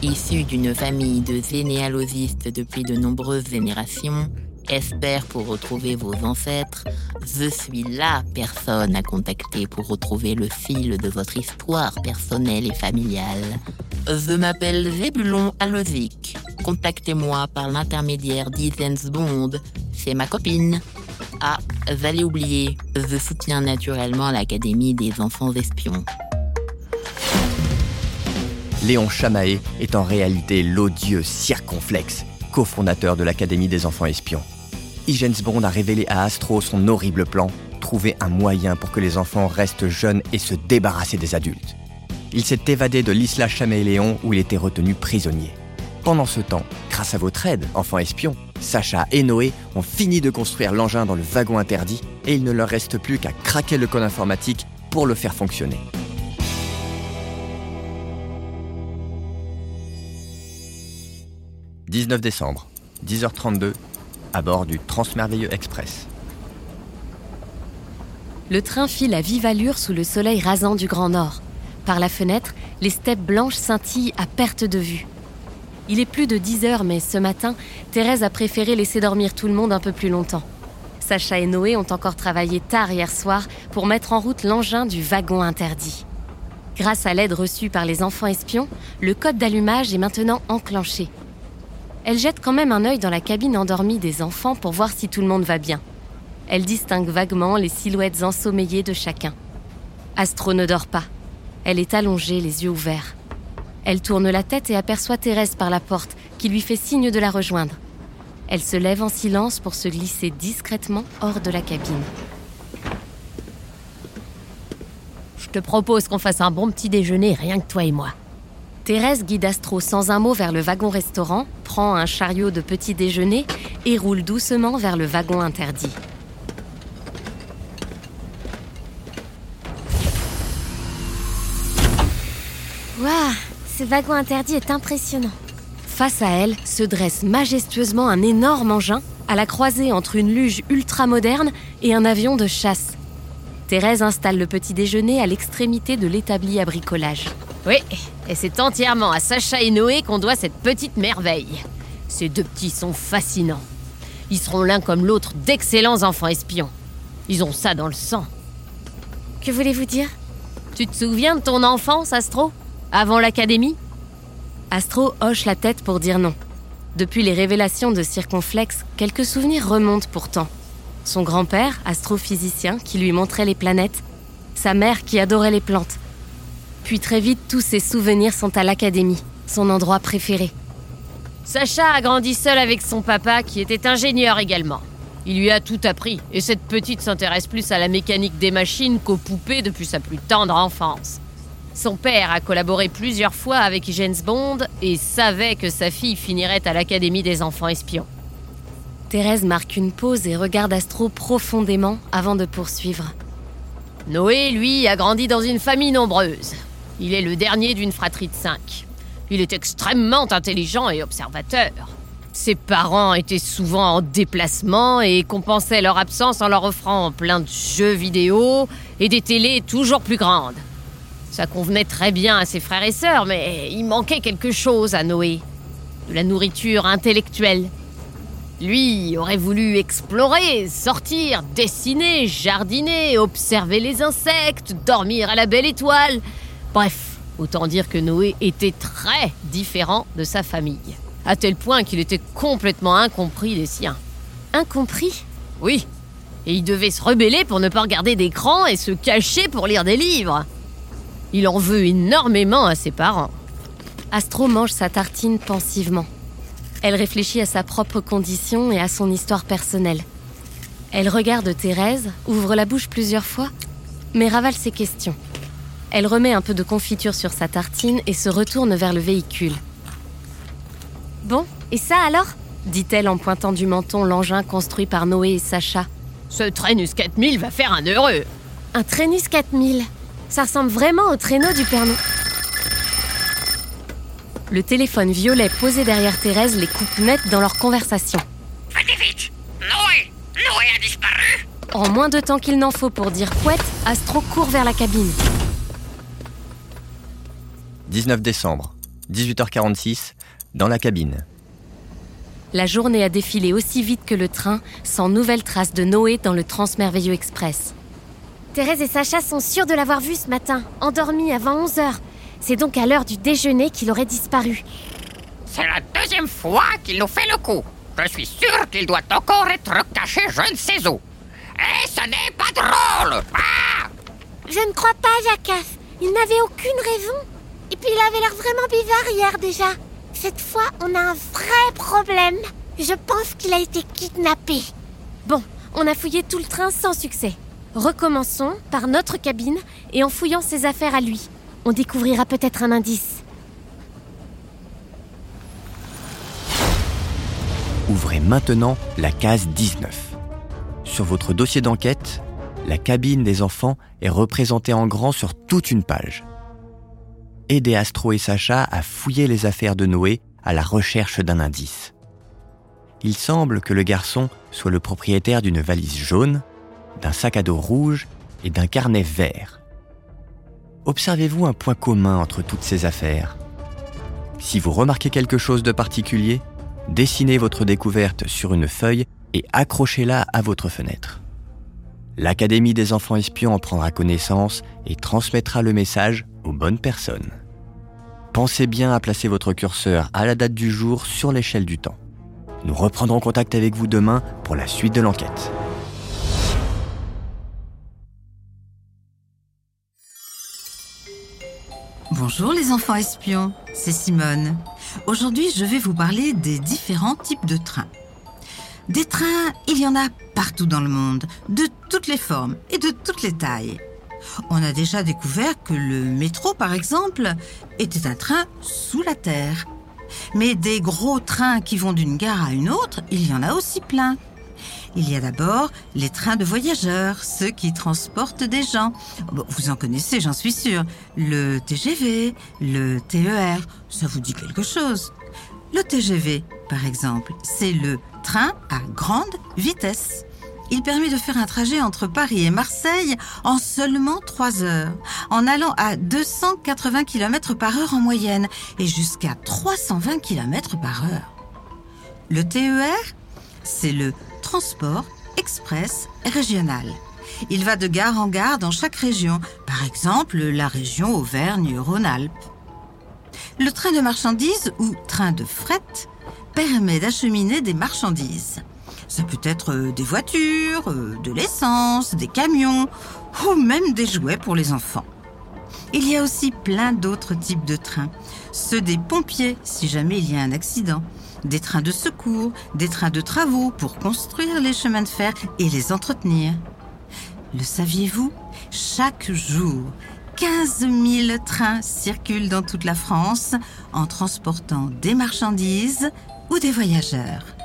Issu d'une famille de généalogistes depuis de nombreuses générations, espère pour retrouver vos ancêtres, je suis la personne à contacter pour retrouver le fil de votre histoire personnelle et familiale. Je m'appelle Zébulon Alozic. Contactez-moi par l'intermédiaire d'Isens Bond. C'est ma copine. Ah, j'allais oublier, je soutiens naturellement l'Académie des enfants espions. Léon Chamaé est en réalité l'odieux circonflexe, cofondateur de l'Académie des enfants espions. Higgins Bond a révélé à Astro son horrible plan, trouver un moyen pour que les enfants restent jeunes et se débarrasser des adultes. Il s'est évadé de l'Isla Chamaé-Léon où il était retenu prisonnier. Pendant ce temps, grâce à votre aide, enfants espions, Sacha et Noé ont fini de construire l'engin dans le wagon interdit et il ne leur reste plus qu'à craquer le code informatique pour le faire fonctionner. 19 décembre, 10h32, à bord du Transmerveilleux Express. Le train file à vive allure sous le soleil rasant du Grand Nord. Par la fenêtre, les steppes blanches scintillent à perte de vue. Il est plus de 10 heures, mais ce matin, Thérèse a préféré laisser dormir tout le monde un peu plus longtemps. Sacha et Noé ont encore travaillé tard hier soir pour mettre en route l'engin du wagon interdit. Grâce à l'aide reçue par les enfants espions, le code d'allumage est maintenant enclenché. Elle jette quand même un œil dans la cabine endormie des enfants pour voir si tout le monde va bien. Elle distingue vaguement les silhouettes ensommeillées de chacun. Astro ne dort pas. Elle est allongée, les yeux ouverts. Elle tourne la tête et aperçoit Thérèse par la porte, qui lui fait signe de la rejoindre. Elle se lève en silence pour se glisser discrètement hors de la cabine. Je te propose qu'on fasse un bon petit déjeuner, rien que toi et moi. Thérèse guide Astro sans un mot vers le wagon-restaurant, prend un chariot de petit déjeuner et roule doucement vers le wagon interdit. Waouh Ce wagon interdit est impressionnant Face à elle se dresse majestueusement un énorme engin à la croisée entre une luge ultra-moderne et un avion de chasse. Thérèse installe le petit déjeuner à l'extrémité de l'établi à bricolage. Oui, et c'est entièrement à Sacha et Noé qu'on doit cette petite merveille. Ces deux petits sont fascinants. Ils seront l'un comme l'autre d'excellents enfants espions. Ils ont ça dans le sang. Que voulez-vous dire? Tu te souviens de ton enfance, Astro? Avant l'académie? Astro hoche la tête pour dire non. Depuis les révélations de Circonflexe, quelques souvenirs remontent pourtant. Son grand-père, astrophysicien, qui lui montrait les planètes. Sa mère qui adorait les plantes. Puis très vite, tous ses souvenirs sont à l'académie, son endroit préféré. Sacha a grandi seul avec son papa, qui était ingénieur également. Il lui a tout appris, et cette petite s'intéresse plus à la mécanique des machines qu'aux poupées depuis sa plus tendre enfance. Son père a collaboré plusieurs fois avec James Bond et savait que sa fille finirait à l'Académie des enfants espions. Thérèse marque une pause et regarde Astro profondément avant de poursuivre. Noé, lui, a grandi dans une famille nombreuse. Il est le dernier d'une fratrie de cinq. Il est extrêmement intelligent et observateur. Ses parents étaient souvent en déplacement et compensaient leur absence en leur offrant plein de jeux vidéo et des télés toujours plus grandes. Ça convenait très bien à ses frères et sœurs, mais il manquait quelque chose à Noé. De la nourriture intellectuelle. Lui aurait voulu explorer, sortir, dessiner, jardiner, observer les insectes, dormir à la belle étoile. Bref, autant dire que Noé était très différent de sa famille. À tel point qu'il était complètement incompris des siens. Incompris? Oui. Et il devait se rebeller pour ne pas regarder d'écran et se cacher pour lire des livres. Il en veut énormément à ses parents. Astro mange sa tartine pensivement. Elle réfléchit à sa propre condition et à son histoire personnelle. Elle regarde Thérèse, ouvre la bouche plusieurs fois, mais ravale ses questions. Elle remet un peu de confiture sur sa tartine et se retourne vers le véhicule. Bon, et ça alors? dit-elle en pointant du menton l'engin construit par Noé et Sacha. Ce Trainus 4000 va faire un heureux. Un Trainus 4000 Ça ressemble vraiment au traîneau du Père Noël. Le téléphone violet posé derrière Thérèse les coupe net dans leur conversation. Allez vite Noé Noé a disparu En moins de temps qu'il n'en faut pour dire couette, Astro court vers la cabine. 19 décembre, 18h46, dans la cabine. La journée a défilé aussi vite que le train, sans nouvelle trace de Noé dans le Transmerveilleux Express. Thérèse et Sacha sont sûrs de l'avoir vu ce matin, endormi avant 11h. C'est donc à l'heure du déjeuner qu'il aurait disparu. C'est la deuxième fois qu'il nous fait le coup. Je suis sûr qu'il doit encore être caché je ne sais où. Et ce n'est pas drôle Ah Je ne crois pas, Jacques. Il n'avait aucune raison. Et puis il avait l'air vraiment bizarre hier déjà. Cette fois, on a un vrai problème. Je pense qu'il a été kidnappé. Bon, on a fouillé tout le train sans succès. Recommençons par notre cabine et en fouillant ses affaires à lui. On découvrira peut-être un indice. Ouvrez maintenant la case 19. Sur votre dossier d'enquête, la cabine des enfants est représentée en grand sur toute une page. Aidez Astro et Sacha à fouiller les affaires de Noé à la recherche d'un indice. Il semble que le garçon soit le propriétaire d'une valise jaune, d'un sac à dos rouge et d'un carnet vert. Observez-vous un point commun entre toutes ces affaires? Si vous remarquez quelque chose de particulier, dessinez votre découverte sur une feuille et accrochez-la à votre fenêtre. L'Académie des enfants espions en prendra connaissance et transmettra le message aux bonnes personnes. Pensez bien à placer votre curseur à la date du jour sur l'échelle du temps. Nous reprendrons contact avec vous demain pour la suite de l'enquête. Bonjour les enfants espions, c'est Simone. Aujourd'hui, je vais vous parler des différents types de trains. Des trains, il y en a partout dans le monde, de toutes les formes et de toutes les tailles. On a déjà découvert que le métro, par exemple, était un train sous la terre. Mais des gros trains qui vont d'une gare à une autre, il y en a aussi plein. Il y a d'abord les trains de voyageurs, ceux qui transportent des gens. vous en connaissez, j'en suis sûre. Le TGV, le TER, ça vous dit quelque chose? Le TGV, par exemple, c'est le train à grande vitesse. Il permet de faire un trajet entre Paris et Marseille en seulement 3 heures, en allant à 280 km par heure en moyenne et jusqu'à 320 km par heure. Le TER, c'est le transport express régional. Il va de gare en gare dans chaque région, par exemple la région Auvergne-Rhône-Alpes. Le train de marchandises ou train de fret permet d'acheminer des marchandises. Ça peut être euh, des voitures, euh, de l'essence, des camions ou même des jouets pour les enfants. Il y a aussi plein d'autres types de trains. Ceux des pompiers, si jamais il y a un accident. Des trains de secours, des trains de travaux pour construire les chemins de fer et les entretenir. Le saviez-vous? Chaque jour, 15 000 trains circulent dans toute la France en transportant des marchandises ou des voyageurs.